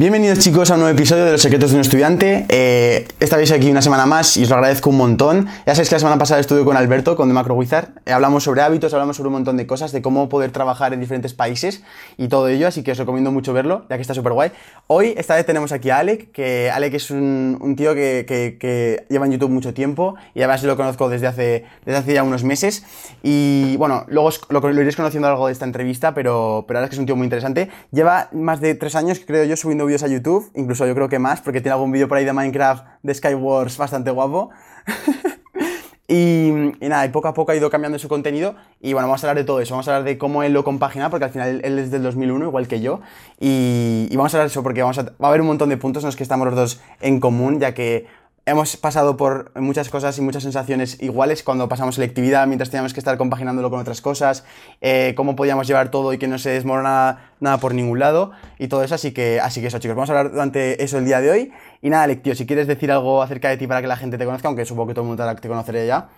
Bienvenidos chicos a un nuevo episodio de Los Secretos de un Estudiante. Eh, esta vez aquí una semana más y os lo agradezco un montón. Ya sabéis que la semana pasada estuve con Alberto, con The Macro Wizard. Eh, hablamos sobre hábitos, hablamos sobre un montón de cosas, de cómo poder trabajar en diferentes países y todo ello, así que os recomiendo mucho verlo, ya que está súper guay. Hoy, esta vez tenemos aquí a Alec, que Alec es un, tío que, lleva en YouTube mucho tiempo y además lo conozco desde hace, desde hace ya unos meses. Y bueno, luego lo, lo iréis conociendo algo de esta entrevista, pero, pero ahora es que es un tío muy interesante. Lleva más de tres años, creo yo, subiendo a YouTube, incluso yo creo que más, porque tiene algún vídeo por ahí de Minecraft de Skywars bastante guapo. y, nada, y poco a poco ha ido cambiando su contenido. Y bueno, vamos a hablar de todo eso. Vamos a hablar de cómo él lo compagina, porque al final él, es del 2001, igual que yo. Y, y, vamos a hablar de eso, porque vamos a, va a haber un montón de puntos en los que estamos los dos en común, ya que hemos pasado por muchas cosas y muchas sensaciones iguales cuando pasamos selectividad, mientras teníamos que estar compaginándolo con otras cosas, eh, cómo podíamos llevar todo y que no se desmorona nada por ningún lado y todo eso. Así que, así que eso, chicos, vamos a hablar durante eso el día de hoy. Y nada, Lectio, si quieres decir algo acerca de ti para que la gente te conozca, aunque supongo que todo el mundo te conocería ya.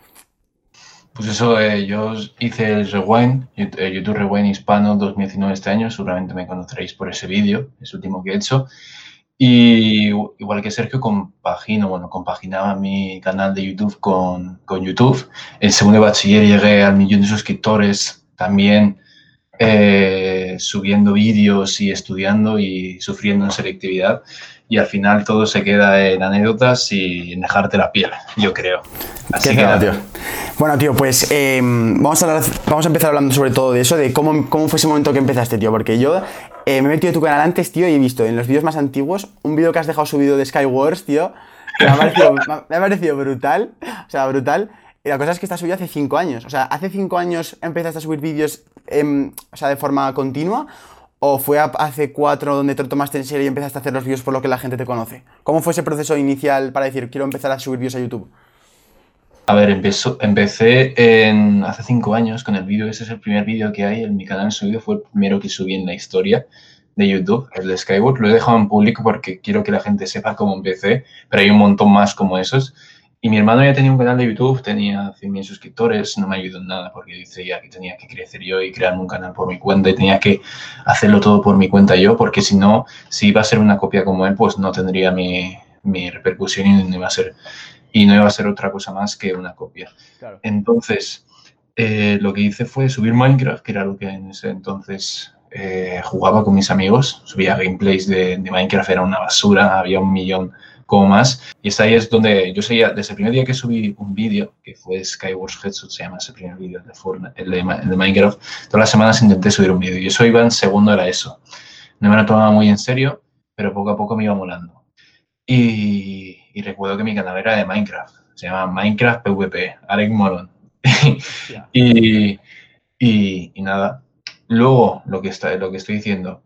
Pues eso, eh, yo hice el Rewind, eh, YouTube Rewind Hispano 2019 este año, seguramente me conoceréis por ese vídeo, es el último que he hecho. Y igual que Sergio, compagino, bueno, compaginaba mi canal de YouTube con, con YouTube. En segundo de bachiller llegué al millón de suscriptores también eh, subiendo vídeos y estudiando y sufriendo en selectividad. Y al final todo se queda en anécdotas y en dejarte la piel, yo creo. Así que, tío. Bueno, tío, pues em, vamos, a vamos a empezar hablando sobre todo de eso, de cómo, cómo fue ese momento que empezaste, tío. Porque yo eh, me he metido en tu canal antes, tío, y he visto en los vídeos más antiguos un vídeo que has dejado subido de Skywars, tío, que me ha parecido, me ha parecido brutal. O sea, brutal. Y la cosa es que está subido hace 5 años. O sea, ¿hace 5 años empezaste a subir vídeos o sea, de forma continua? ¿O fue hace 4 donde te tomaste en serio y empezaste a hacer los vídeos por lo que la gente te conoce? ¿Cómo fue ese proceso inicial para decir, quiero empezar a subir vídeos a YouTube? A ver, empezó, empecé en, hace cinco años con el vídeo, ese es el primer vídeo que hay en mi canal subido, fue el primero que subí en la historia de YouTube, el de Skyward. Lo he dejado en público porque quiero que la gente sepa cómo empecé, pero hay un montón más como esos. Y mi hermano ya tenía un canal de YouTube, tenía 100.000 suscriptores, no me ayudó en nada porque dice ya que tenía que crecer yo y crearme un canal por mi cuenta y tenía que hacerlo todo por mi cuenta yo, porque si no, si iba a ser una copia como él, pues no tendría mi, mi repercusión y no iba a ser y no iba a ser otra cosa más que una copia. Entonces, eh, lo que hice fue subir Minecraft, que era lo que en ese entonces eh, jugaba con mis amigos, subía gameplays de, Minecraft, era una basura, había un millón como más. Y es ahí es donde yo seguía, desde el primer día que subí un vídeo, que fue Skywars Headshot, se llama ese primer vídeo de, el de, Minecraft, todas las semanas intenté subir un vídeo. Y eso iba en segundo, era eso. No me lo tomaba muy en serio, pero poco a poco me iba molando. Y, y recuerdo que mi canal era de Minecraft. Se llama Minecraft PvP, Alec Moron. y, y, nada. Luego, lo que, está, lo que estoy diciendo,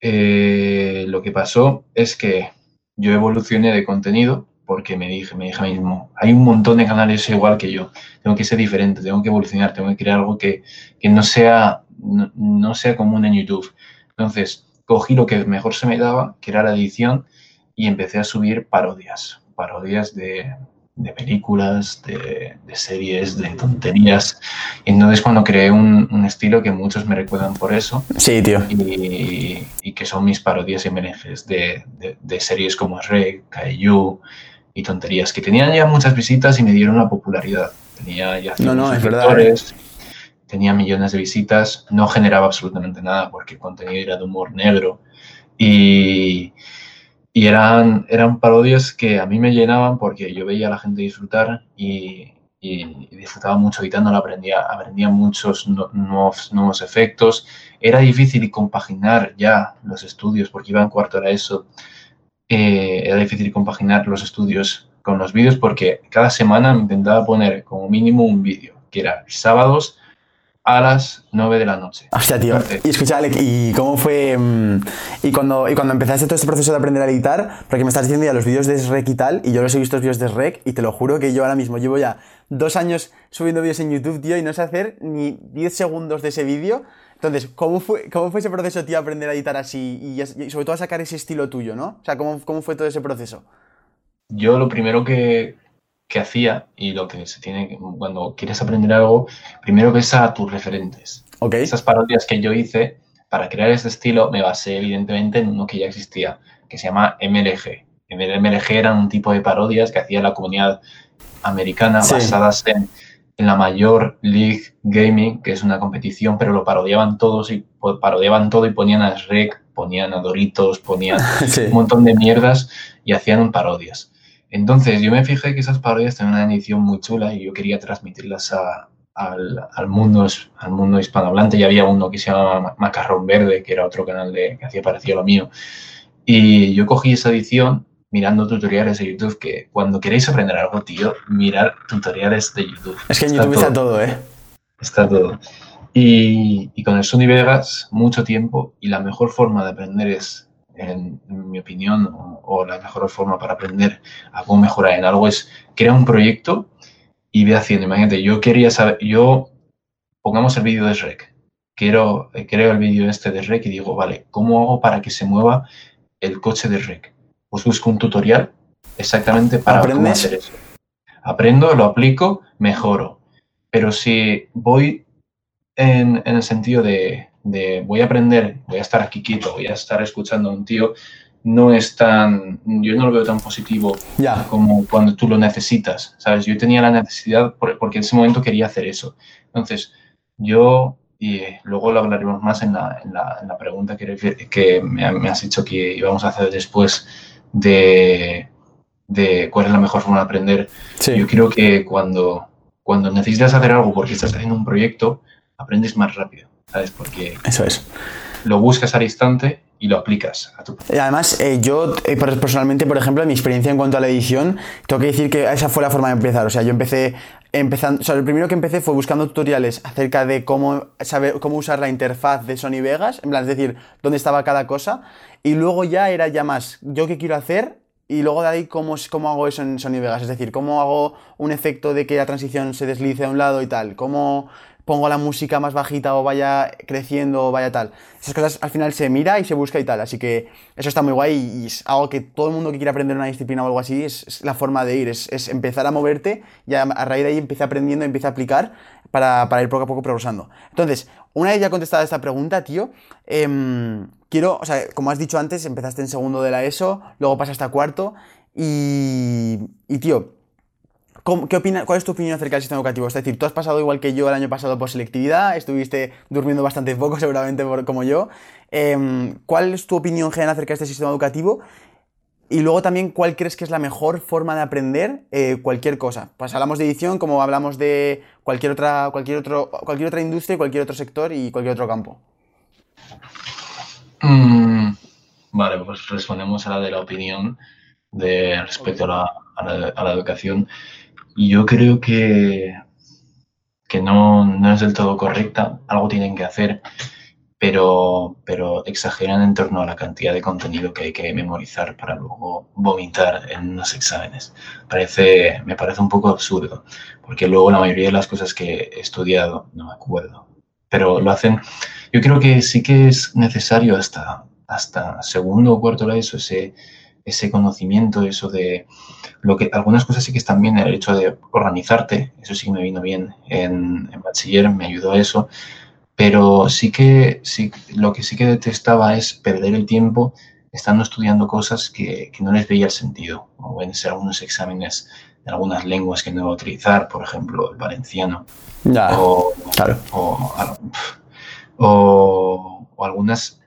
eh, lo que pasó es que yo evolucioné de contenido porque me dije, me dije a mí mismo, hay un montón de canales igual que yo, tengo que ser diferente, tengo que evolucionar, tengo que crear algo que, que no, sea, no, no, sea común en YouTube. Entonces, cogí lo que mejor se me daba, que era la edición, y empecé a subir parodias parodias de, películas, de, series, de tonterías. Y entonces cuando creé un, estilo que muchos me recuerdan por eso. Sí, tío. Y, que son mis parodias y homenajes de, series como Rey, Kaiju y tonterías, que tenían ya muchas visitas y me dieron una popularidad. Tenía ya no, no, es verdad. ¿eh? tenía millones de visitas, no generaba absolutamente nada porque el contenido era de humor negro. Y, y eran, eran parodias que a mí me llenaban porque yo veía a la gente disfrutar y, disfrutaba mucho editándolo, aprendía, aprendía muchos nuevos, nuevos efectos. Era difícil compaginar ya los estudios porque iba en cuarto era eso. Eh, era difícil compaginar los estudios con los vídeos porque cada semana intentaba poner como mínimo un vídeo, que era sábados a las 9 de la noche. Hostia, tío. Y escucha, Alec, ¿y cómo fue? Mm, y cuando, y cuando empezaste todo este proceso de aprender a editar, porque me estás diciendo ya los vídeos de Shrek y tal, y yo los he visto los vídeos de Shrek, y te lo juro que yo ahora mismo llevo ya dos años subiendo vídeos en YouTube, tío, y no sé hacer ni 10 segundos de ese vídeo. Entonces, ¿cómo fue, ¿cómo fue ese proceso, tío, aprender a editar así y, sobre todo a sacar ese estilo tuyo, ¿no? O sea, ¿cómo, cómo fue todo ese proceso? Yo lo primero que, que hacía y lo que se tiene cuando quieres aprender algo, primero ves a tus referentes. Okay. Esas parodias que yo hice para crear este estilo me basé evidentemente en uno que ya existía, que se llama MLG. MLG era un tipo de parodias que hacía la comunidad americana basadas en, en, la mayor League Gaming, que es una competición, pero lo parodiaban todos y parodiaban todo y ponían a Shrek, ponían a Doritos, ponían un montón de mierdas y hacían parodias. Entonces yo me fijé que esas parodias tenían una edición muy chula y yo quería transmitirlas al, mundo, al mundo hispanohablante. Ya había uno que se llamaba Macarrón Verde, que era otro canal de, que hacía parecido a lo mío. Y yo cogí esa edición mirando tutoriales de YouTube, que cuando queréis aprender algo, tío, mirar tutoriales de YouTube. Es que en YouTube está todo, ¿eh? Está todo. Y, y con el Sony Vegas, mucho tiempo, y la mejor forma de aprender es en, mi opinión, o, la mejor forma para aprender a cómo mejorar en algo es crear un proyecto y ve haciendo. Imagínate, yo quería saber, yo pongamos el vídeo de Shrek. Quiero, eh, creo el vídeo este de Rec y digo, vale, ¿cómo hago para que se mueva el coche de Rec? Pues busco un tutorial exactamente para cómo hacer eso. Aprendo, lo aplico, mejoro. Pero si voy en el sentido de, de voy a aprender, voy a estar aquí quieto, voy a estar escuchando a un tío, no es tan, yo no lo veo tan positivo como cuando tú lo necesitas, ¿sabes? Yo tenía la necesidad porque en ese momento quería hacer eso. Entonces, yo, y luego lo hablaremos más en la, en la, en la pregunta que, que me, me, has dicho que íbamos a hacer después de, de cuál es la mejor forma de aprender. Yo creo que cuando, cuando necesitas hacer algo porque estás haciendo un proyecto, aprendes más rápido. ¿Sabes? Porque Eso es. lo buscas al instante y lo aplicas a tu... Y además, eh, yo eh, personalmente, por ejemplo, en mi experiencia en cuanto a la edición, tengo que decir que esa fue la forma de empezar. O sea, yo empecé empezando, o sea, lo primero que empecé fue buscando tutoriales acerca de cómo saber cómo usar la interfaz de Sony Vegas, en plan, es decir, dónde estaba cada cosa, y luego ya era ya más, yo qué quiero hacer y luego de ahí cómo, cómo hago eso en Sony Vegas, es decir, cómo hago un efecto de que la transición se deslice a un lado y tal, cómo pongo la música más bajita o vaya creciendo o vaya tal. Esas cosas al final se mira y se busca y tal. Así que eso está muy guay y es algo que todo el mundo que quiere aprender una disciplina o algo así es, la forma de ir, es, empezar a moverte y a, raíz de ahí empieza aprendiendo, empieza a aplicar para, ir poco a poco progresando. Entonces, una vez ya contestada esta pregunta, tío, em, quiero, o sea, como has dicho antes, empezaste en segundo de la ESO, luego pasaste a cuarto y, y tío, ¿Qué opina, ¿Cuál es tu opinión acerca del sistema educativo? Es decir, tú has pasado igual que yo el año pasado por selectividad, estuviste durmiendo bastante poco seguramente como yo. Em, ¿Cuál es tu opinión general acerca de este sistema educativo? Y luego también, ¿cuál crees que es la mejor forma de aprender eh, cualquier cosa? Pues hablamos de edición como hablamos de cualquier otra, cualquier, otro, cualquier otra industria, cualquier otro sector y cualquier otro campo. Mm, vale, pues respondemos a la de la opinión de respecto a la, a la educación. Y yo creo que, que no, no, es del todo correcta, algo tienen que hacer, pero, pero exageran en torno a la cantidad de contenido que hay que memorizar para luego vomitar en unos exámenes. Parece, me parece un poco absurdo, porque luego la mayoría de las cosas que he estudiado no me acuerdo, pero lo hacen. Yo creo que sí que es necesario hasta, hasta segundo o cuarto de eso, ese ese conocimiento, eso de lo que algunas cosas sí que están bien, el hecho de organizarte, eso sí que me vino bien en, bachiller, me ayudó a eso, pero sí que sí, lo que sí que detestaba es perder el tiempo estando estudiando cosas que, no les veía el sentido, o en ser algunos exámenes de algunas lenguas que no iba a utilizar, por ejemplo, el valenciano, o, o, o algunas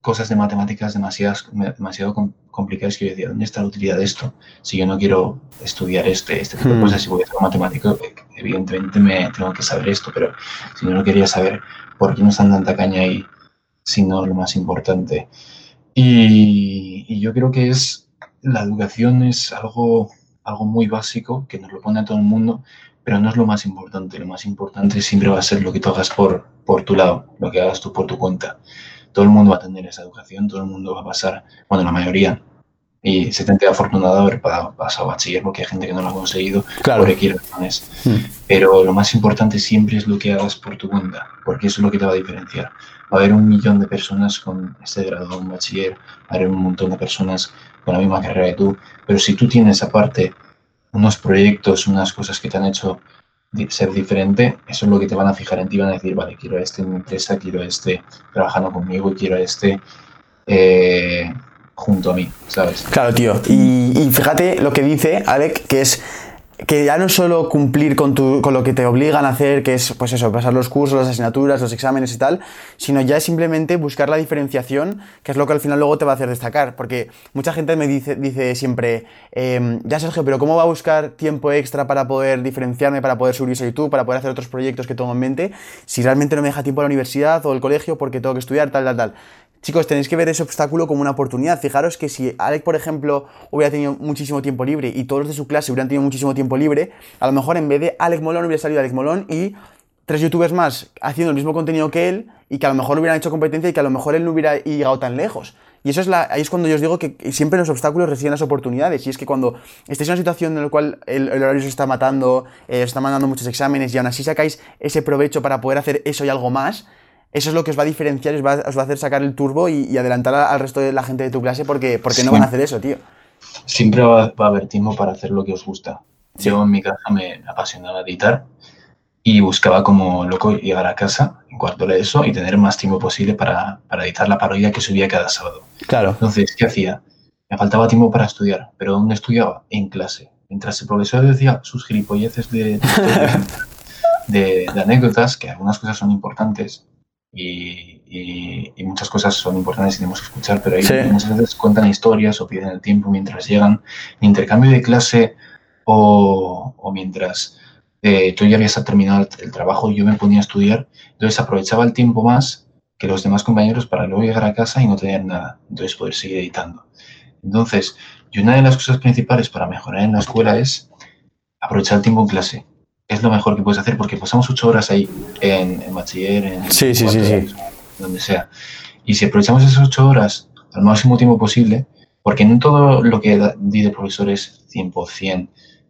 cosas de matemáticas demasiado, demasiado complicadas que yo decía, ¿dónde está la utilidad de esto? Si yo no quiero estudiar este, este tipo de hmm. cosas, si voy a ser matemático, evidentemente me tengo que saber esto, pero si no lo quería saber, ¿por qué no están tanta caña ahí? Si no, lo más importante. Y, y, yo creo que es, la educación es algo, algo muy básico, que nos lo pone a todo el mundo, pero no es lo más importante. Lo más importante siempre va a ser lo que tú hagas por, por tu lado, lo que hagas tú por tu cuenta todo el mundo va a tener esa educación, todo el mundo va a pasar, bueno, la mayoría Y se te afortunado de haber pasado bachiller porque hay gente que no lo ha conseguido claro. por quiere razones. Pero lo más importante siempre es lo que hagas por tu cuenta, porque eso es lo que te va a diferenciar. Va a haber un millón de personas con este grado de bachiller, va a haber un montón de personas con la misma carrera que tú, pero si tú tienes aparte unos proyectos, unas cosas que te han hecho ser diferente, eso es lo que te van a fijar en ti, van a decir, vale, quiero a este en mi empresa, quiero a este trabajando conmigo, quiero a este eh, junto a mí, ¿sabes? Claro, tío. Y, y, fíjate lo que dice Alec, que es que ya no solo cumplir con, tu, con lo que te obligan a hacer, que es pues eso, pasar los cursos, las asignaturas, los exámenes y tal, sino ya es simplemente buscar la diferenciación, que es lo que al final luego te va a hacer destacar. Porque mucha gente me dice, dice siempre, eh, ya Sergio, pero ¿cómo va a buscar tiempo extra para poder diferenciarme, para poder subirse a YouTube, para poder hacer otros proyectos que tengo en mente, si realmente no me deja tiempo a la universidad o el colegio porque tengo que estudiar, tal, tal, tal? Chicos, tenéis que ver ese obstáculo como una oportunidad. Fijaros que si Alec, por ejemplo, hubiera tenido muchísimo tiempo libre y todos de su clase hubieran tenido muchísimo tiempo libre, a lo mejor en vez de Alec Molón hubiera salido Alec Molón y tres youtubers más haciendo el mismo contenido que él y que a lo mejor hubieran hecho competencia y que a lo mejor él no hubiera llegado tan lejos. Y eso es la, ahí es cuando yo os digo que siempre los obstáculos reciben las oportunidades. Y es que cuando estéis en una situación en la cual el, horario se está matando, eh, os está mandando muchos exámenes y aún así sacáis ese provecho para poder hacer eso y algo más, eso es lo que os va a diferenciar, os va, os va a hacer sacar el turbo y, adelantar al resto de la gente de tu clase porque, porque no van a hacer eso, tío. Siempre va, a haber tiempo para hacer lo que os gusta. Yo en mi casa me apasionaba editar y buscaba como loco llegar a casa en cuarto de eso y tener más tiempo posible para, para editar la parodia que subía cada sábado. Claro. Entonces, ¿qué hacía? Me faltaba tiempo para estudiar, pero ¿dónde estudiaba? En clase. Mientras el profesor decía sus gilipolleces de, de, de anécdotas, que algunas cosas son importantes, y, y, muchas cosas son importantes y tenemos que escuchar, pero ahí muchas veces cuentan historias o piden el tiempo mientras llegan. En intercambio de clase o, o mientras eh, tú ya habías terminado el, trabajo, yo me ponía a estudiar, entonces aprovechaba el tiempo más que los demás compañeros para luego llegar a casa y no tener nada, entonces poder seguir editando. Entonces, y una de las cosas principales para mejorar en la escuela es aprovechar el tiempo en clase es lo mejor que puedes hacer porque pasamos ocho horas ahí en, en bachiller, en sí, sí, sí, donde sea. Y si aprovechamos esas ocho horas al máximo tiempo posible, porque no todo lo que di de profesor es 100%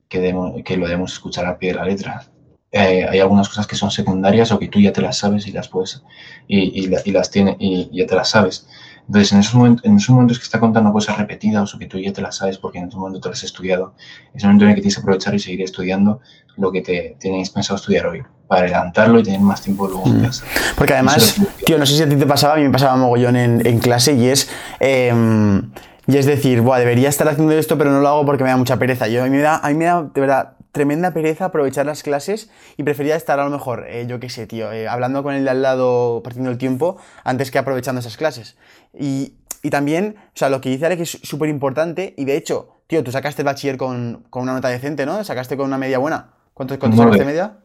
que, que lo debemos escuchar a pie de la letra. Eh, hay algunas cosas que son secundarias o que tú ya te las sabes y las puedes y, y, las tienes y ya te las sabes. Entonces, en esos, momentos, en esos momentos que está contando cosas repetidas o que tú ya te las sabes porque en ese momento te las has estudiado, es el momento en el que tienes que aprovechar y seguir estudiando lo que te tenéis pensado estudiar hoy, para adelantarlo y tener más tiempo luego en mm. clase. Porque además, tío, no sé si a ti te pasaba, a mí me pasaba mogollón en, en clase y es... Em, y es decir, Buah, debería estar haciendo esto, pero no lo hago porque me da mucha pereza. Yo, a, mí me da, a mí me da, de verdad, tremenda pereza aprovechar las clases y prefería estar a lo mejor, eh, yo qué sé, tío, eh, hablando con el de al lado, partiendo el tiempo, antes que aprovechando esas clases. Y, y también, o sea, lo que dice Alex es súper importante y de hecho, tío, tú sacaste el bachiller con, con, una nota decente, ¿no? Sacaste con una media buena. ¿Cuánto, cuánto sacaste de media?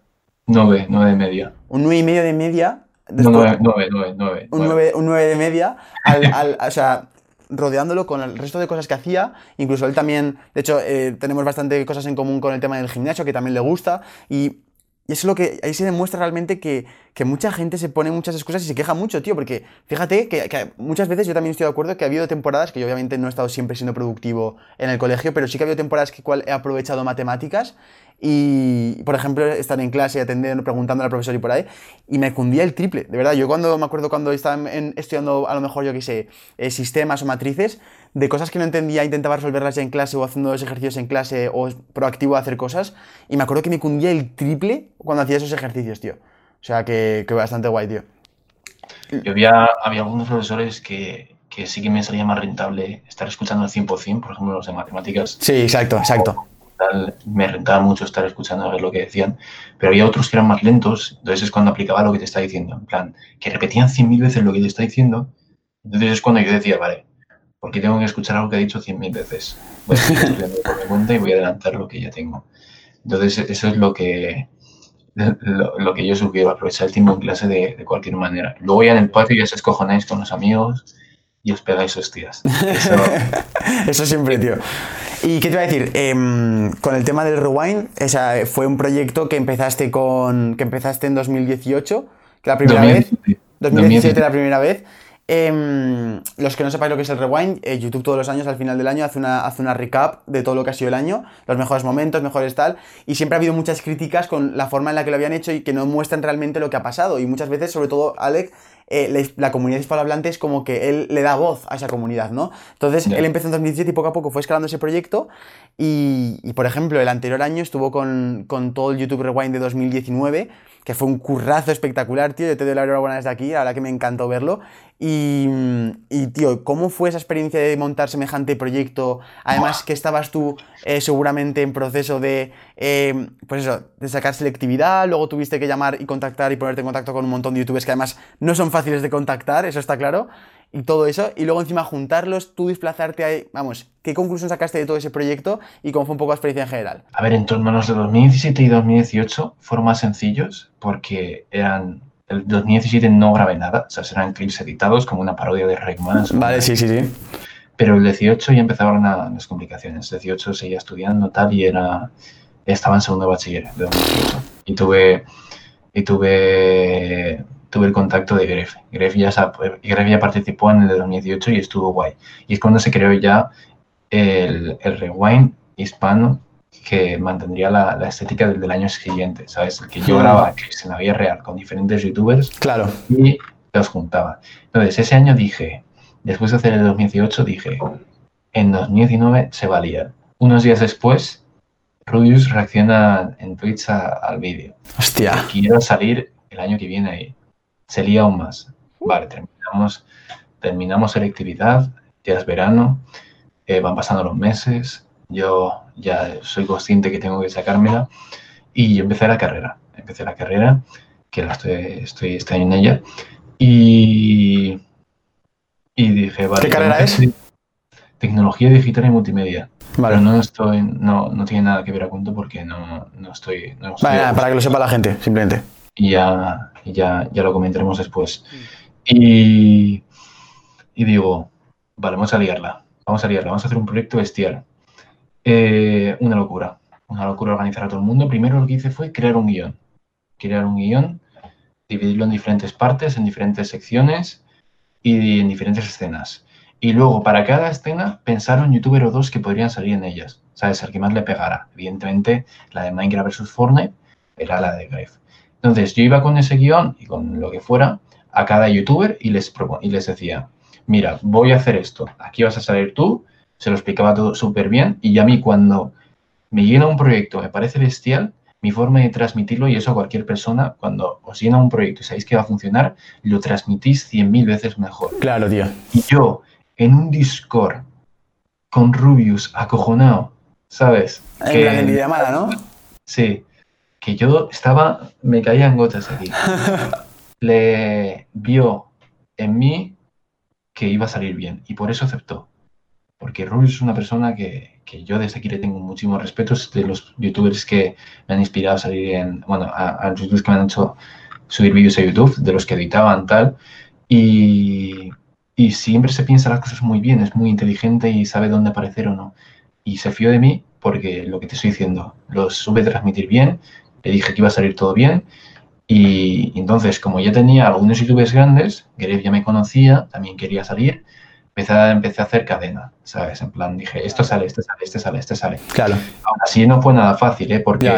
Nueve, nueve de media. Un nueve y medio de media. no, nueve, nueve, nueve, Un nueve, un nueve de media, al, al, o sea, rodeándolo con el resto de cosas que hacía. Incluso él también, de hecho, eh, tenemos bastante cosas en común con el tema del gimnasio, que también le gusta. Y, es lo que ahí se demuestra realmente que, que, mucha gente se pone muchas excusas y se queja mucho, tío. Porque fíjate que, muchas veces yo también estoy de acuerdo que ha habido temporadas que yo obviamente no he estado siempre siendo productivo en el colegio, pero sí que ha habido temporadas que cual he aprovechado matemáticas y, por ejemplo, estar en clase y atender, preguntando al profesor y por ahí, y me cundía el triple, de verdad. Yo cuando me acuerdo cuando estaba estudiando, a lo mejor, yo qué sé, eh, sistemas o matrices, de cosas que no entendía, intentaba resolverlas ya en clase o haciendo los ejercicios en clase o proactivo a hacer cosas, y me acuerdo que me cundía el triple cuando hacía esos ejercicios, tío. O sea, que, que bastante guay, tío. Yo había, había algunos profesores que, que sí que me salía más rentable estar escuchando al 100%, por ejemplo, los de matemáticas. Sí, exacto, exacto me rentaba mucho estar escuchando a ver lo que decían, pero había otros que eran más lentos, entonces es cuando aplicaba lo que te está diciendo, en plan, que repetían cien mil veces lo que te está diciendo, entonces es cuando yo decía, vale, ¿por qué tengo que escuchar algo que ha dicho cien mil veces? Voy a estudiando por mi cuenta y voy a adelantar lo que ya tengo. Entonces eso es lo que, lo, que yo sugiero, aprovechar el tiempo en clase de, de, cualquier manera. Luego ya en el patio ya os escojonáis con los amigos y os pegáis hostias. Eso, eso siempre, tío. ¿Y qué te iba a decir? Em, con el tema del Rewind, esa fue un proyecto que empezaste con que empezaste en 2018, que la primera vez. 2017 la primera vez. Em, los que no sepáis lo que es el rewind, eh, YouTube todos los años, al final del año, hace una, hace una recap de todo lo que ha sido el año, los mejores momentos, mejores tal, y siempre ha habido muchas críticas con la forma en la que lo habían hecho y que no muestran realmente lo que ha pasado. Y muchas veces, sobre todo Alex, eh, la, comunidad hispanohablante es como que él le da voz a esa comunidad, ¿no? Entonces, él empezó en 2017 y poco a poco fue escalando ese proyecto. Y, por ejemplo, el anterior año estuvo con, con todo el YouTube Rewind de 2019 que fue un currazo espectacular, tío. Yo te doy la enhorabuena desde aquí, la verdad que me encantó verlo. Y, y, tío, ¿cómo fue esa experiencia de montar semejante proyecto? Además que estabas tú eh, seguramente en proceso de, eh, pues eso, de sacar selectividad, luego tuviste que llamar y contactar y ponerte en contacto con un montón de youtubers que además no son fáciles de contactar, eso está claro y todo eso, y luego encima juntarlos, tú desplazarte ahí, vamos, ¿qué conclusión sacaste de todo ese proyecto y cómo fue un poco la experiencia en general? A ver, en torno a los de 2017 y 2018 fueron más sencillos porque eran, el 2017 no grabé nada, o sea, eran clips editados como una parodia de Rayman. Vale, sí, sí, sí. Pero el 18 ya empezaron las complicaciones, el 18 seguía estudiando tal y era, estaba en segundo bachiller de 2018 y tuve, y tuve tuve el contacto de Gref. Gref ya, ya participó en el de 2018 y estuvo guay. Y es cuando se creó ya el, el rewind hispano que mantendría la, estética del, del, año siguiente, ¿sabes? El que yo grababa que en la vida real con diferentes youtubers claro. y los juntaba. Entonces, ese año dije, después de hacer el 2018, dije, en 2019 se valía. Unos días después, Rubius reacciona en Twitch al vídeo. Hostia. Quiero salir el año que viene ahí se lía aún más. Vale, terminamos, terminamos selectividad, ya es verano, eh, van pasando los meses, yo ya soy consciente que tengo que sacármela y yo empecé la carrera. Empecé la carrera, que la estoy, estoy, estoy en ella, y, y dije, vale. ¿Qué carrera es? Tecnología digital y multimedia. Vale. Pero no estoy, no, no tiene nada que ver a punto porque no, no estoy. No vale, para que lo sepa la gente, simplemente y ya, ya, ya lo comentaremos después. Y, y, digo, vale, vamos a liarla, vamos a liarla, vamos a hacer un proyecto bestial. Eh, una locura, una locura organizar a todo el mundo. Primero lo que hice fue crear un guion, crear un guion, dividirlo en diferentes partes, en diferentes secciones y en diferentes escenas. Y luego, para cada escena, pensar un youtuber o dos que podrían salir en ellas. ¿Sabes? El que más le pegara. Evidentemente, la de Minecraft vs Fortnite era la de Grave. Entonces yo iba con ese guion y con lo que fuera a cada youtuber y les, y les decía, mira, voy a hacer esto, aquí vas a salir tú, se lo explicaba todo súper bien y a mí cuando me llena un proyecto, me parece bestial, mi forma de transmitirlo, y eso a cualquier persona, cuando os llena un proyecto y sabéis que va a funcionar, lo transmitís cien mil veces mejor. Claro, tío. Y yo, en un Discord, con Rubius, acojonado, ¿sabes? En que, la llamada, ¿no? Sí que yo estaba, me caían gotas aquí. Le vio en mí que iba a salir bien y por eso aceptó. Porque Rubius es una persona que, que, yo desde aquí le tengo muchísimo respeto, es de los youtubers que me han inspirado a salir en, bueno, a, los youtubers que me han hecho subir vídeos a YouTube, de los que editaban tal, y, y siempre se piensa las cosas muy bien, es muy inteligente y sabe dónde aparecer o no. Y se fió de mí porque lo que te estoy diciendo, lo supe transmitir bien, le dije que iba a salir todo bien. Y entonces, como ya tenía algunos youtubers grandes, Gref ya me conocía, también quería salir, empecé a, empecé a hacer cadena, ¿sabes? En plan, dije, esto sale, este sale, este sale, este sale. Claro. Aún así no fue nada fácil, ¿eh? Porque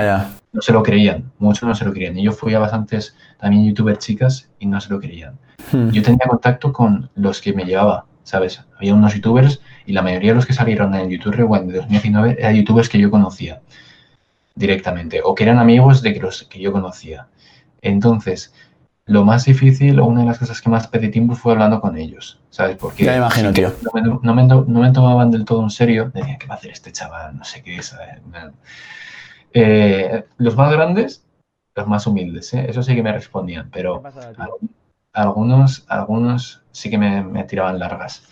no se lo creían, muchos no se lo creían. Y yo fui a bastantes también youtubers chicas y no se lo creían. Hmm. Yo tenía contacto con los que me llevaba, ¿sabes? Había unos youtubers y la mayoría de los que salieron en el YouTube Rewind de 2019 eran youtubers que yo conocía directamente o que eran amigos de los que yo conocía. Entonces, lo más difícil o una de las cosas que más pedí tiempo fue hablando con ellos, ¿sabes? Porque ya imagino, tío. No me, no, me, tomaban del todo en serio. Decían, ¿qué va a hacer este chaval? No sé qué es. Eh, los más grandes, los más humildes, ¿eh? eso sí que me respondían, pero algunos, algunos sí que me, me tiraban largas.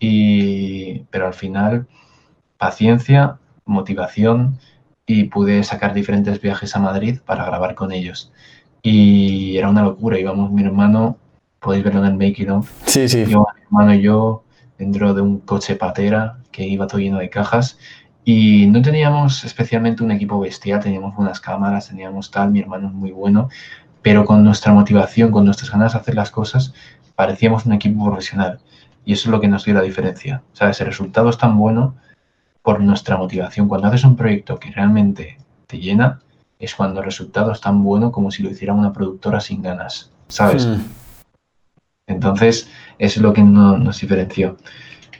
Y, pero al final, paciencia, motivación, y pude sacar diferentes viajes a Madrid para grabar con ellos. Y era una locura, íbamos mi hermano, podéis verlo en el making of. Sí, sí. mi hermano y yo dentro de un coche patera que iba todo lleno de cajas y no teníamos especialmente un equipo bestial, teníamos buenas cámaras, teníamos tal, mi hermano es muy bueno, pero con nuestra motivación, con nuestras ganas de hacer las cosas, parecíamos un equipo profesional. Y eso es lo que nos dio la diferencia. ¿Sabes? El resultado es tan bueno por nuestra motivación. Cuando haces un proyecto que realmente te llena, es cuando el resultado es tan bueno como si lo hiciera una productora sin ganas. ¿Sabes? Hmm. Entonces, eso es lo que nos diferenció.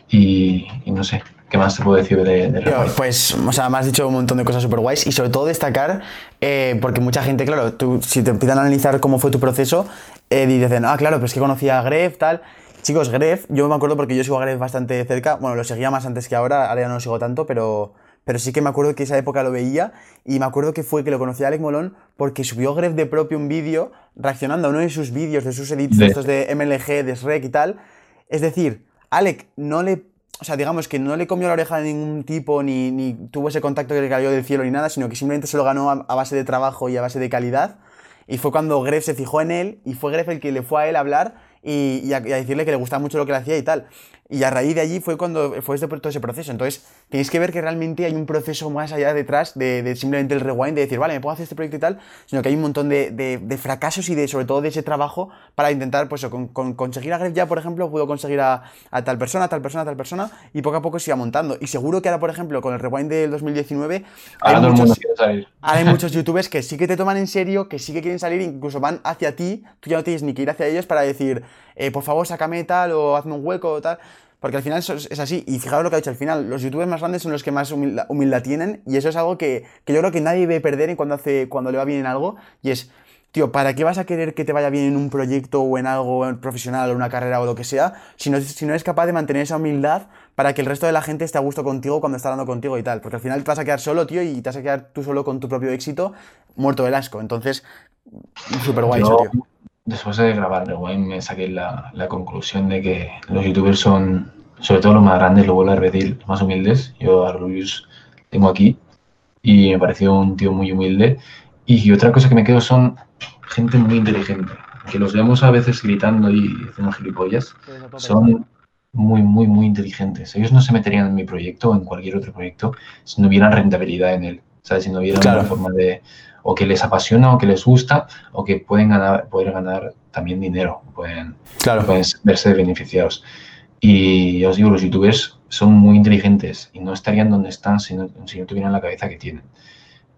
Y, no sé, ¿qué más te puedo decir de, de Pues, o sea, me has dicho un montón de cosas súper guays y sobre todo destacar, eh, porque mucha gente, claro, tú, si te empiezan a analizar cómo fue tu proceso, eh, dicen, ah, claro, pero es que conocía a Gref, tal. Chicos, Gref, yo me acuerdo porque yo sigo a Gref bastante cerca, bueno, lo seguía más antes que ahora, ahora ya no lo sigo tanto, pero, pero sí que me acuerdo que esa época lo veía y me acuerdo que fue que lo conocí a Alec Molón porque subió Gref de propio un vídeo reaccionando a uno de sus vídeos, de sus edits, de... estos de MLG, de Shrek y tal. Es decir, Alec no le o sea, digamos que no le comió la oreja de ningún tipo, ni, ni, tuvo ese contacto que le cayó del cielo ni nada, sino que simplemente se lo ganó a, base de trabajo y a base de calidad. Y fue cuando Gref se fijó en él y fue Gref el que le fue a él a hablar y, a, decirle que le gustaba mucho lo que le hacía y tal. Y a raíz de allí fue cuando fue este, todo ese proceso. Entonces, tenéis que ver que realmente hay un proceso más allá detrás de, simplemente el rewind, de decir, vale, me puedo hacer este proyecto y tal, sino que hay un montón de, fracasos y de, sobre todo de ese trabajo para intentar, pues, con, conseguir a Gref ya, por ejemplo, pudo conseguir a, tal persona, tal persona, tal persona, y poco a poco se iba montando. Y seguro que ahora, por ejemplo, con el rewind del 2019, hay, muchos, salir. hay muchos youtubers que sí que te toman en serio, que sí que quieren salir, incluso van hacia ti, tú ya no tienes ni que ir hacia ellos para decir, eh, por favor, sácame tal o hazme un hueco o tal. Porque al final es, así. Y fijaros lo que ha dicho al final. Los youtubers más grandes son los que más humildad, tienen. Y eso es algo que, yo creo que nadie debe perder en cuando, hace, cuando le va bien en algo. Y es, tío, ¿para qué vas a querer que te vaya bien en un proyecto o en algo profesional o una carrera o lo que sea? Si no, si no eres capaz de mantener esa humildad para que el resto de la gente esté a gusto contigo cuando está hablando contigo y tal. Porque al final te vas a quedar solo, tío, y te vas a quedar tú solo con tu propio éxito, muerto del asco. Entonces, súper guay eso, tío después de grabar Rewind me saqué la, la, conclusión de que los youtubers son, sobre todo los más grandes, lo vuelvo a repetir, los más humildes. Yo a Rubius tengo aquí y me pareció un tío muy humilde. Y otra cosa que me quedo son gente muy inteligente, que los vemos a veces gritando y haciendo gilipollas. Son muy, muy, muy inteligentes. Ellos no se meterían en mi proyecto o en cualquier otro proyecto si no hubieran rentabilidad en él. ¿sabes? Si no hubieran una forma de, o que les apasiona o que les gusta o que pueden ganar, poder ganar también dinero, pueden, pueden verse beneficiados. Y os digo, los youtubers son muy inteligentes y no estarían donde están si no, si no tuvieran la cabeza que tienen.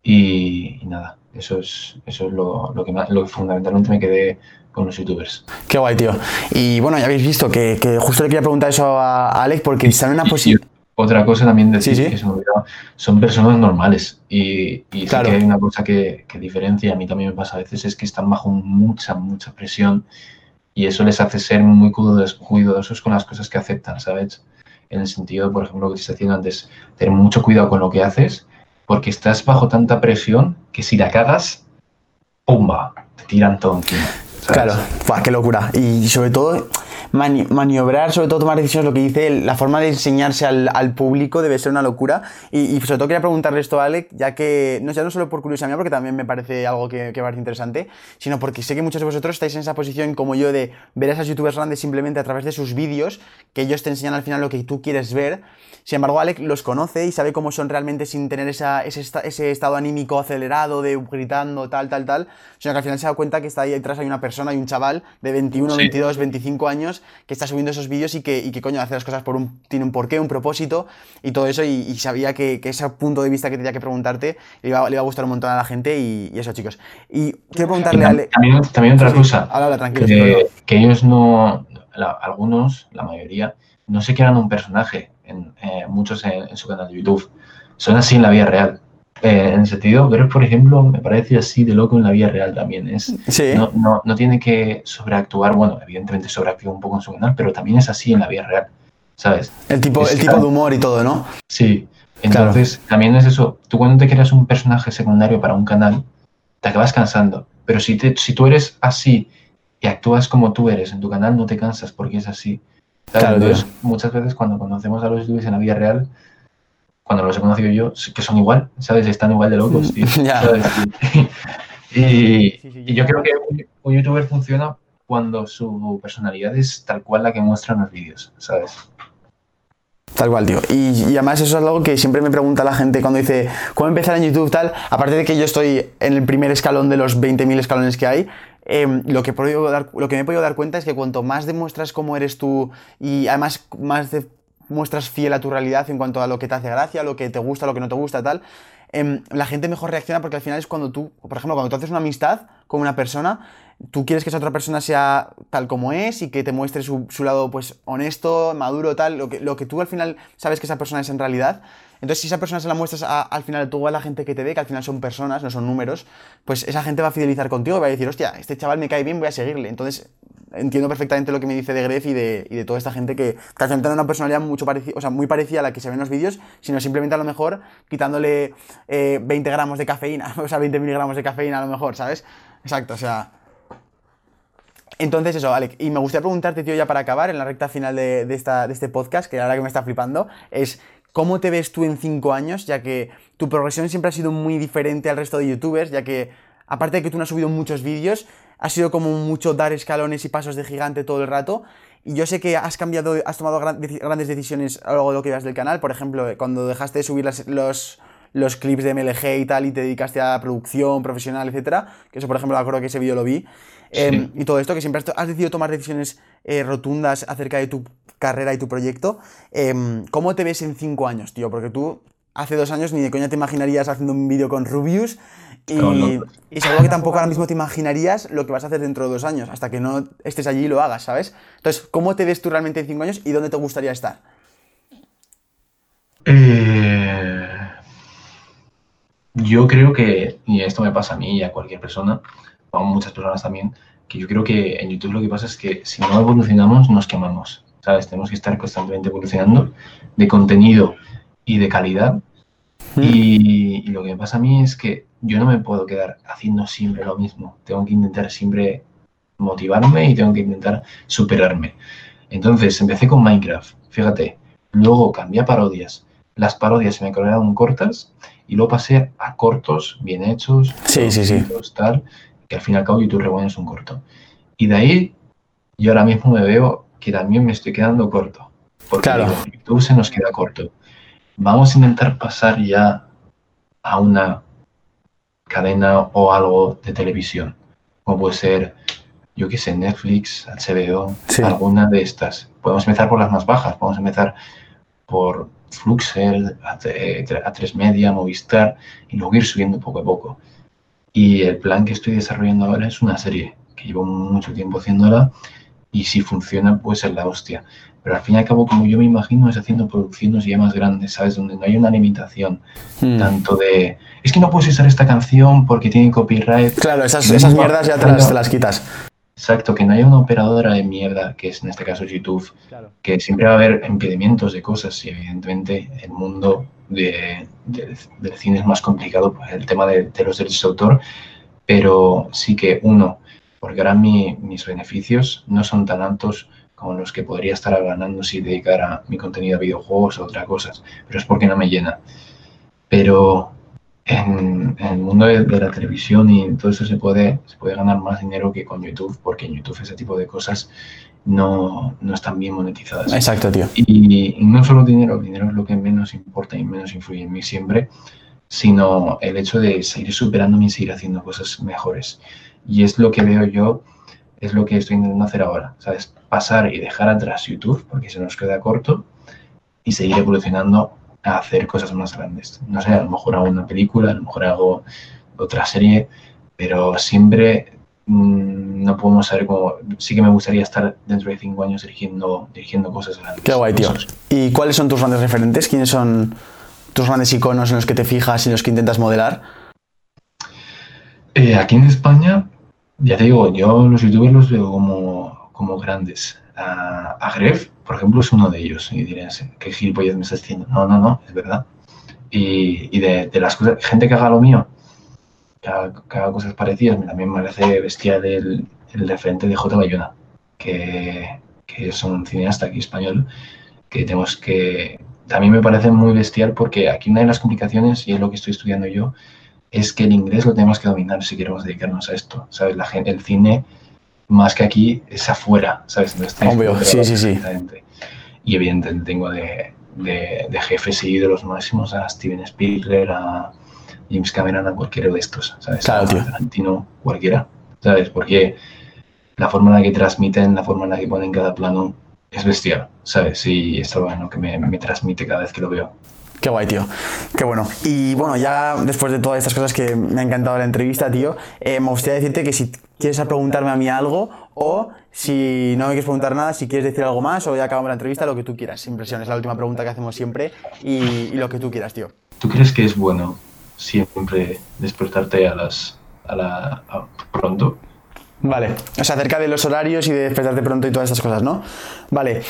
Y, nada, eso es, eso es lo, lo, que lo que fundamentalmente me quedé con los youtubers. Qué guay, tío. Y bueno, ya habéis visto que, que justo le quería preguntar eso a Alex porque en una posición otra cosa también decir que se me son personas normales y, y que hay una cosa que, que, diferencia, a mí también me pasa a veces, es que están bajo mucha, mucha presión y eso les hace ser muy cuidadosos con las cosas que aceptan, ¿sabes? En el sentido, por ejemplo, que te decía antes, tener mucho cuidado con lo que haces porque estás bajo tanta presión que si la cagas, ¡pumba! Te tiran todo encima. Claro, qué locura. Y sobre todo, maniobrar, sobre todo tomar decisiones, lo que dice, la forma de enseñarse al, público debe ser una locura. Y, sobre todo quería preguntarle esto a Alec, ya que, no, ya no solo por curiosidad mía, porque también me parece algo que, que parece interesante, sino porque sé que muchos de vosotros estáis en esa posición como yo de ver a esas youtubers grandes simplemente a través de sus vídeos, que ellos te enseñan al final lo que tú quieres ver. Sin embargo, Alec los conoce y sabe cómo son realmente sin tener esa, ese, ese, estado anímico acelerado de gritando, tal, tal, tal, sino que al final se da cuenta que está ahí detrás hay una persona, hay un chaval de 21, 22, 25 años que está subiendo esos vídeos y que, y que, coño, hace las cosas por un, tiene un porqué, un propósito y todo eso. Y, sabía que, que, ese punto de vista que tenía que preguntarte le iba, le iba a gustar un montón a la gente y, eso, chicos. Y quiero preguntarle a. También, también otra cosa. tranquilo. Que, ellos no, algunos, la mayoría, no se crean un personaje, en, eh, muchos en su canal de YouTube. Son así en la vida real. Eh, en ese sentido, pero por ejemplo, me parece así de loco en la vida real también. Es, no, no, no, tiene que sobreactuar, bueno, evidentemente sobreactúa un poco en su canal, pero también es así en la vida real, ¿sabes? El tipo, el tipo de humor y todo, ¿no? Sí, entonces también es eso, tú cuando te creas un personaje secundario para un canal, te acabas cansando, pero si, te, si tú eres así y actúas como tú eres en tu canal, no te cansas porque es así. Claro, Entonces, muchas veces cuando conocemos a los youtubers en la vida real, cuando los he conocido yo, que son igual, ¿sabes? Están igual de locos, tío. y, yo creo que un, youtuber funciona cuando su personalidad es tal cual la que muestra en los vídeos, ¿sabes? Tal cual, tío. Y, y, además eso es algo que siempre me pregunta la gente cuando dice, ¿cómo empezar en YouTube tal? Aparte de que yo estoy en el primer escalón de los 20.000 escalones que hay, em, lo, que dar, lo que me he podido dar cuenta es que cuanto más demuestras cómo eres tú y además más muestras fiel a tu realidad en cuanto a lo que te hace gracia, lo que te gusta, lo que no te gusta, tal, em, la gente mejor reacciona porque al final es cuando tú, por ejemplo, cuando tú haces una amistad con una persona, tú quieres que esa otra persona sea tal como es y que te muestre su, lado pues honesto, maduro, tal, lo que, lo que tú al final sabes que esa persona es en realidad. Entonces, si esa persona se la muestras al final tú a la gente que te ve, que al final son personas, no son números, pues esa gente va a fidelizar contigo y va a decir, hostia, este chaval me cae bien, voy a seguirle. Entonces, entiendo perfectamente lo que me dice de Gref y de, y de toda esta gente que teniendo una personalidad mucho o sea, muy parecida a la que se ve en los vídeos, sino simplemente a lo mejor quitándole 20 eh, gramos de cafeína, o sea, 20 miligramos de cafeína a lo mejor, ¿sabes? Exacto, o sea... Entonces eso, Alec, y me gustaría preguntarte, tío, ya para acabar, en la recta final de, de, esta, de este podcast, que ahora que me está flipando, es ¿cómo te ves tú en 5 años? Ya que tu progresión siempre ha sido muy diferente al resto de youtubers, ya que aparte de que tú no has subido muchos vídeos, ha sido como mucho dar escalones y pasos de gigante todo el rato. Y yo sé que has cambiado, has tomado grandes decisiones a lo largo de lo que ibas del canal. Por ejemplo, cuando dejaste de subir los, los clips de MLG y tal y te dedicaste a producción profesional, etcétera. Que eso, por ejemplo, acuerdo que ese vídeo lo vi. Em, y todo esto, que siempre has decidido tomar decisiones eh, rotundas acerca de tu carrera y tu proyecto. Em, ¿Cómo te ves en cinco años, tío? Porque tú hace dos años ni de coña te imaginarías haciendo un vídeo con Rubius y, seguro que tampoco ahora mismo te imaginarías lo que vas a hacer dentro de dos años, hasta que no estés allí y lo hagas, ¿sabes? Entonces, ¿cómo te ves tú realmente en cinco años y dónde te gustaría estar? Eh, yo creo que, y esto me pasa a mí y a cualquier persona, a muchas personas también, que yo creo que en YouTube lo que pasa es que si no evolucionamos, nos quemamos, ¿sabes? Tenemos que estar constantemente evolucionando de contenido y de calidad y, lo que me pasa a mí es que yo no me puedo quedar haciendo siempre lo mismo. Tengo que intentar siempre motivarme y tengo que intentar superarme. Entonces empecé con Minecraft, fíjate. Luego cambié a parodias. Las parodias se me quedaron cortas y luego pasé a cortos bien hechos. Sí, sí, sí. Tal, que al fin y al cabo YouTube Rewind es un corto. Y de ahí yo ahora mismo me veo que también me estoy quedando corto. Porque claro. YouTube se nos queda corto vamos a intentar pasar ya a una cadena o algo de televisión, como puede ser, yo qué sé, Netflix, HBO, alguna de estas. Podemos empezar por las más bajas, podemos empezar por Fluxer, A3 Media, Movistar, y luego ir subiendo poco a poco. Y el plan que estoy desarrollando ahora es una serie que llevo mucho tiempo haciéndola y si funciona, pues es la hostia. Pero al fin y al cabo, como yo me imagino, es haciendo producciones ya más grandes, ¿sabes? Donde no hay una limitación hmm. tanto de. Es que no puedes usar esta canción porque tiene copyright. Claro, esas, esas mierdas ya te las, quitas. Exacto, que no haya una operadora de mierda, que es en este caso YouTube, que siempre va a haber impedimentos de cosas y evidentemente el mundo de, del cine es más complicado, el tema de, los derechos de autor, pero sí que uno, porque ahora mis beneficios no son tan altos como los que podría estar ganando si dedicara mi contenido a videojuegos o otras cosas, pero es porque no me llena. Pero en, el mundo de, la televisión y todo eso se puede, se puede ganar más dinero que con YouTube, porque en YouTube ese tipo de cosas no, no están bien monetizadas. Exacto, tío. Y, y, no solo dinero, dinero es lo que menos importa y menos influye en mí siempre, sino el hecho de seguir superándome y seguir haciendo cosas mejores. Y es lo que veo yo, es lo que estoy intentando hacer ahora, ¿sabes? Pasar y dejar atrás YouTube, porque se nos queda corto, y seguir evolucionando a hacer cosas más grandes. No sé, a lo mejor hago una película, a lo mejor hago otra serie, pero siempre mm, no podemos saber cómo. Sí que me gustaría estar dentro de cinco años dirigiendo, dirigiendo cosas grandes. Qué guay, tío. ¿Y cuáles son tus grandes referentes? ¿Quiénes son tus grandes iconos en los que te fijas y en los que intentas modelar? Eh, aquí en España, ya te digo, yo los youtubers los veo como, como grandes. A, Gref, por ejemplo, es uno de ellos. Y dirías, ¿qué gilipollas me estás diciendo? No, no, no, es verdad. Y, y de, de, las cosas, gente que haga lo mío, que haga, cosas parecidas, también me parece bestial el, el referente de J. Bayona, que, que es un cineasta aquí español, que tenemos que... También me parece muy bestial porque aquí una de las complicaciones, y es lo que estoy estudiando yo, es que el inglés lo tenemos que dominar si queremos dedicarnos a esto, ¿sabes? La gente, el cine, más que aquí, es afuera, ¿sabes? Obvio, sí, sí, sí. Y evidentemente tengo de, de, de jefes y de los máximos a Steven Spielberg, a James Cameron, a cualquiera de estos, ¿sabes? Claro, tío. A Tarantino, cualquiera. ¿sabes? Porque la forma en la que transmiten, la forma en la que ponen cada plano es bestial, ¿sabes? Y esto, bueno, que me, me transmite cada vez que lo veo. Qué guay, tío. Qué bueno. Y bueno, ya después de todas estas cosas que me ha encantado la entrevista, tío, eh, me gustaría decirte que si quieres preguntarme a mí algo o si no me quieres preguntar nada, si quieres decir algo más o ya acabamos la entrevista, lo que tú quieras. Sin presión, es la última pregunta que hacemos siempre y, y lo que tú quieras, tío. ¿Tú crees que es bueno siempre despertarte a las a la a pronto? Vale, o sea, acerca de los horarios y de despertarte pronto y todas estas cosas, ¿no? Vale.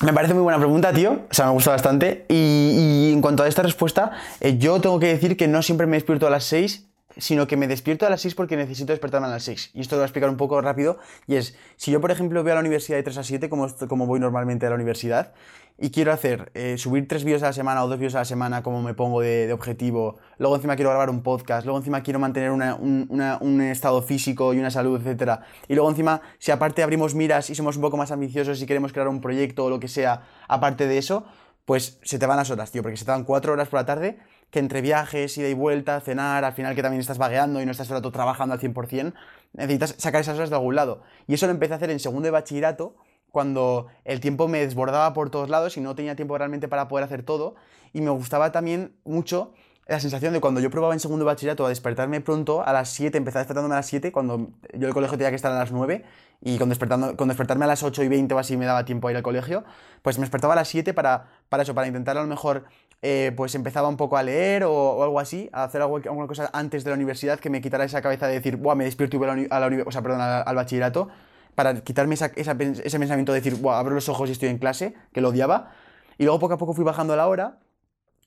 Me parece muy buena pregunta, tío. O sea, me gusta bastante. Y, en cuanto a esta respuesta, eh, yo tengo que decir que no siempre me despierto a las 6, sino que me despierto a las 6 porque necesito despertarme a las 6. Y esto lo voy a explicar un poco rápido. Y es, si yo, por ejemplo, voy a la universidad de 3 a 7, como, como voy normalmente a la universidad, y quiero hacer, eh, subir tres vídeos a la semana o dos vídeos a la semana como me pongo de, objetivo, luego encima quiero grabar un podcast, luego encima quiero mantener un, un, estado físico y una salud, etc. Y luego encima, si aparte abrimos miras y somos un poco más ambiciosos y queremos crear un proyecto o lo que sea, aparte de eso, pues se te van las horas, tío, porque se te van cuatro horas por la tarde que entre viajes, ida y vuelta, cenar, al final que también estás vagueando y no estás todo el rato trabajando al 100%, necesitas sacar esas horas de algún lado. Y eso lo empecé a hacer en segundo de bachillerato, cuando el tiempo me desbordaba por todos lados y no tenía tiempo realmente para poder hacer todo. Y me gustaba también mucho la sensación de cuando yo probaba en segundo de bachillerato a despertarme pronto, a las 7, empezaba despertándome a las 7, cuando yo el colegio tenía que estar a las 9, y con, despertando, con despertarme a las 8 y 20 o así me daba tiempo a ir al colegio, pues me despertaba a las 7 para, para eso, para intentar a lo mejor, eh, pues empezaba un poco a leer o, algo así, a hacer algo, alguna cosa antes de la universidad que me quitara esa cabeza de decir, Buah, me despierto a la, a la o sea, perdón, al, bachillerato, para quitarme esa, ese pensamiento de decir, Buah, abro los ojos y estoy en clase, que lo odiaba. Y luego poco a poco fui bajando la hora,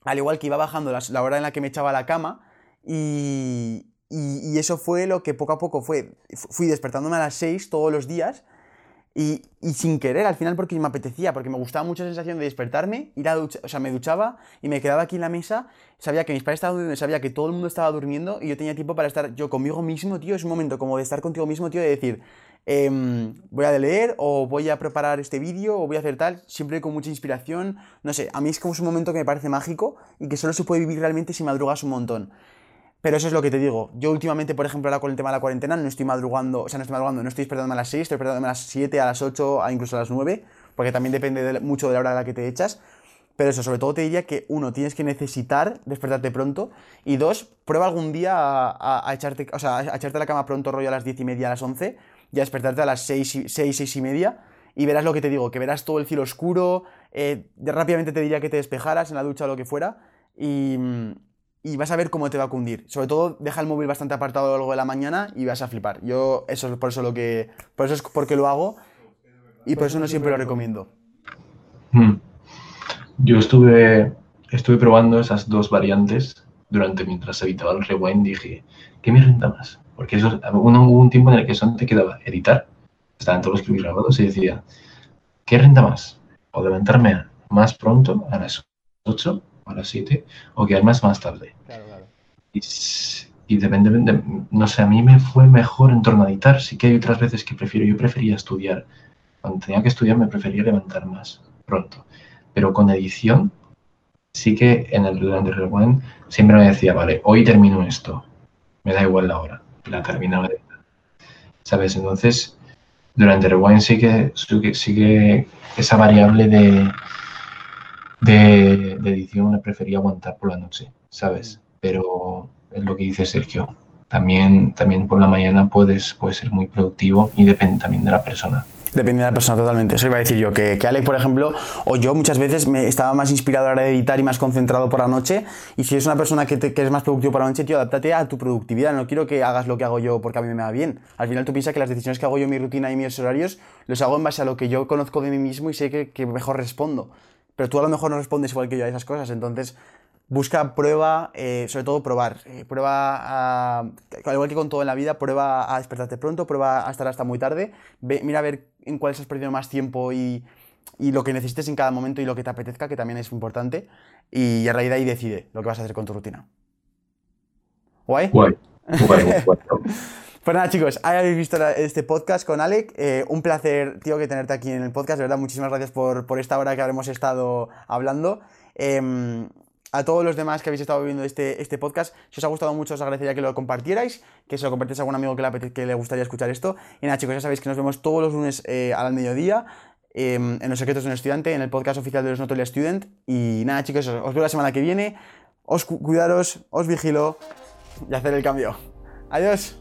al igual que iba bajando la, hora en la que me echaba a la cama, y, y, y, eso fue lo que poco a poco fue, fui despertándome a las 6 todos los días, y, sin querer, al final porque me apetecía, porque me gustaba mucho la sensación de despertarme, ir a duchar, o sea, me duchaba y me quedaba aquí en la mesa, sabía que mis padres estaban durmiendo, sabía que todo el mundo estaba durmiendo y yo tenía tiempo para estar yo conmigo mismo, tío, es un momento como de estar contigo mismo, tío, de decir, eh, voy a leer o voy a preparar este vídeo o voy a hacer tal, siempre con mucha inspiración, no sé, a mí es como un momento que me parece mágico y que solo se puede vivir realmente si madrugas un montón. Pero eso es lo que te digo. Yo últimamente, por ejemplo, ahora con el tema de la cuarentena, no estoy madrugando, o sea, no estoy madrugando, no estoy despertándome a las 6, estoy despertándome a las 7, a las 8, a incluso a las 9, porque también depende de, mucho de la hora a la que te echas. Pero eso, sobre todo te diría que, uno, tienes que necesitar despertarte pronto, y dos, prueba algún día a, a, echarte, o sea, a echarte a la cama pronto, rollo a las 10 y media, a las 11, y a despertarte a las 6, 6, 6 y media, y verás lo que te digo, que verás todo el cielo oscuro, eh, rápidamente te diría que te despejaras en la ducha o lo que fuera, y y vas a ver cómo te va a cundir. Sobre todo, deja el móvil bastante apartado a lo largo de la mañana y vas a flipar. Yo, eso es por eso lo que. Por eso es porque lo hago y por eso no siempre lo recomiendo. Hmm. Yo estuve, estuve probando esas dos variantes durante mientras evitaba el rewind. Dije, ¿qué me renta más? Porque eso, hubo un tiempo en el que solo te quedaba editar, estaban todos los clips grabados y decía, ¿qué renta más? O levantarme más pronto, a las 8 a las 7 o quedarme más, más tarde. Claro, claro. Y, y depende, de, no sé, a mí me fue mejor en torno a editar. Sí que hay otras veces que prefiero, yo prefería estudiar. Cuando tenía que estudiar me prefería levantar más pronto. Pero con edición, sí que en el durante el rewind siempre me decía, vale, hoy termino esto. Me da igual la hora. La terminaba de ¿Sabes? Entonces, durante el rewind sí que, sí que esa variable de de, de, edición me prefería aguantar por la noche, ¿sabes? Pero es lo que dice Sergio. También, también por la mañana puedes, puedes ser muy productivo y depende también de la persona. Depende de la persona totalmente. Eso iba a decir yo, que, que Alec, por ejemplo, o yo muchas veces me estaba más inspirado a la hora de editar y más concentrado por la noche. Y si eres una persona que, te, que eres más productivo por la noche, tío, adáptate a tu productividad. No quiero que hagas lo que hago yo porque a mí me va bien. Al final tú piensas que las decisiones que hago yo, mi rutina y mis horarios, los hago en base a lo que yo conozco de mí mismo y sé que, que mejor respondo pero tú a lo mejor no respondes igual que yo a esas cosas, entonces busca, prueba, eh, sobre todo probar, eh, prueba a, al igual que con todo en la vida, prueba a despertarte pronto, prueba a estar hasta muy tarde, Ve, mira a ver en cuáles has perdido más tiempo y, y, lo que necesites en cada momento y lo que te apetezca, que también es importante, y a raíz de ahí decide lo que vas a hacer con tu rutina. ¿Guay? Guay. Guay, guay. Pues nada, chicos, habéis visto este podcast con Alec. Eh, un placer, tío, que tenerte aquí en el podcast. De verdad, muchísimas gracias por, por esta hora que habremos estado hablando. Eh, a todos los demás que habéis estado viendo este, este podcast. Si os ha gustado mucho, os agradecería que lo compartierais, que se lo compartáis a algún amigo que le, que le gustaría escuchar esto. Y nada, chicos, ya sabéis que nos vemos todos los lunes eh, al mediodía. em, en los secretos de un estudiante, en el podcast oficial de los Notoria Student. Y nada, chicos, os, veo la semana que viene. Os cu- cuidaros, os vigilo y hacer el cambio. Adiós.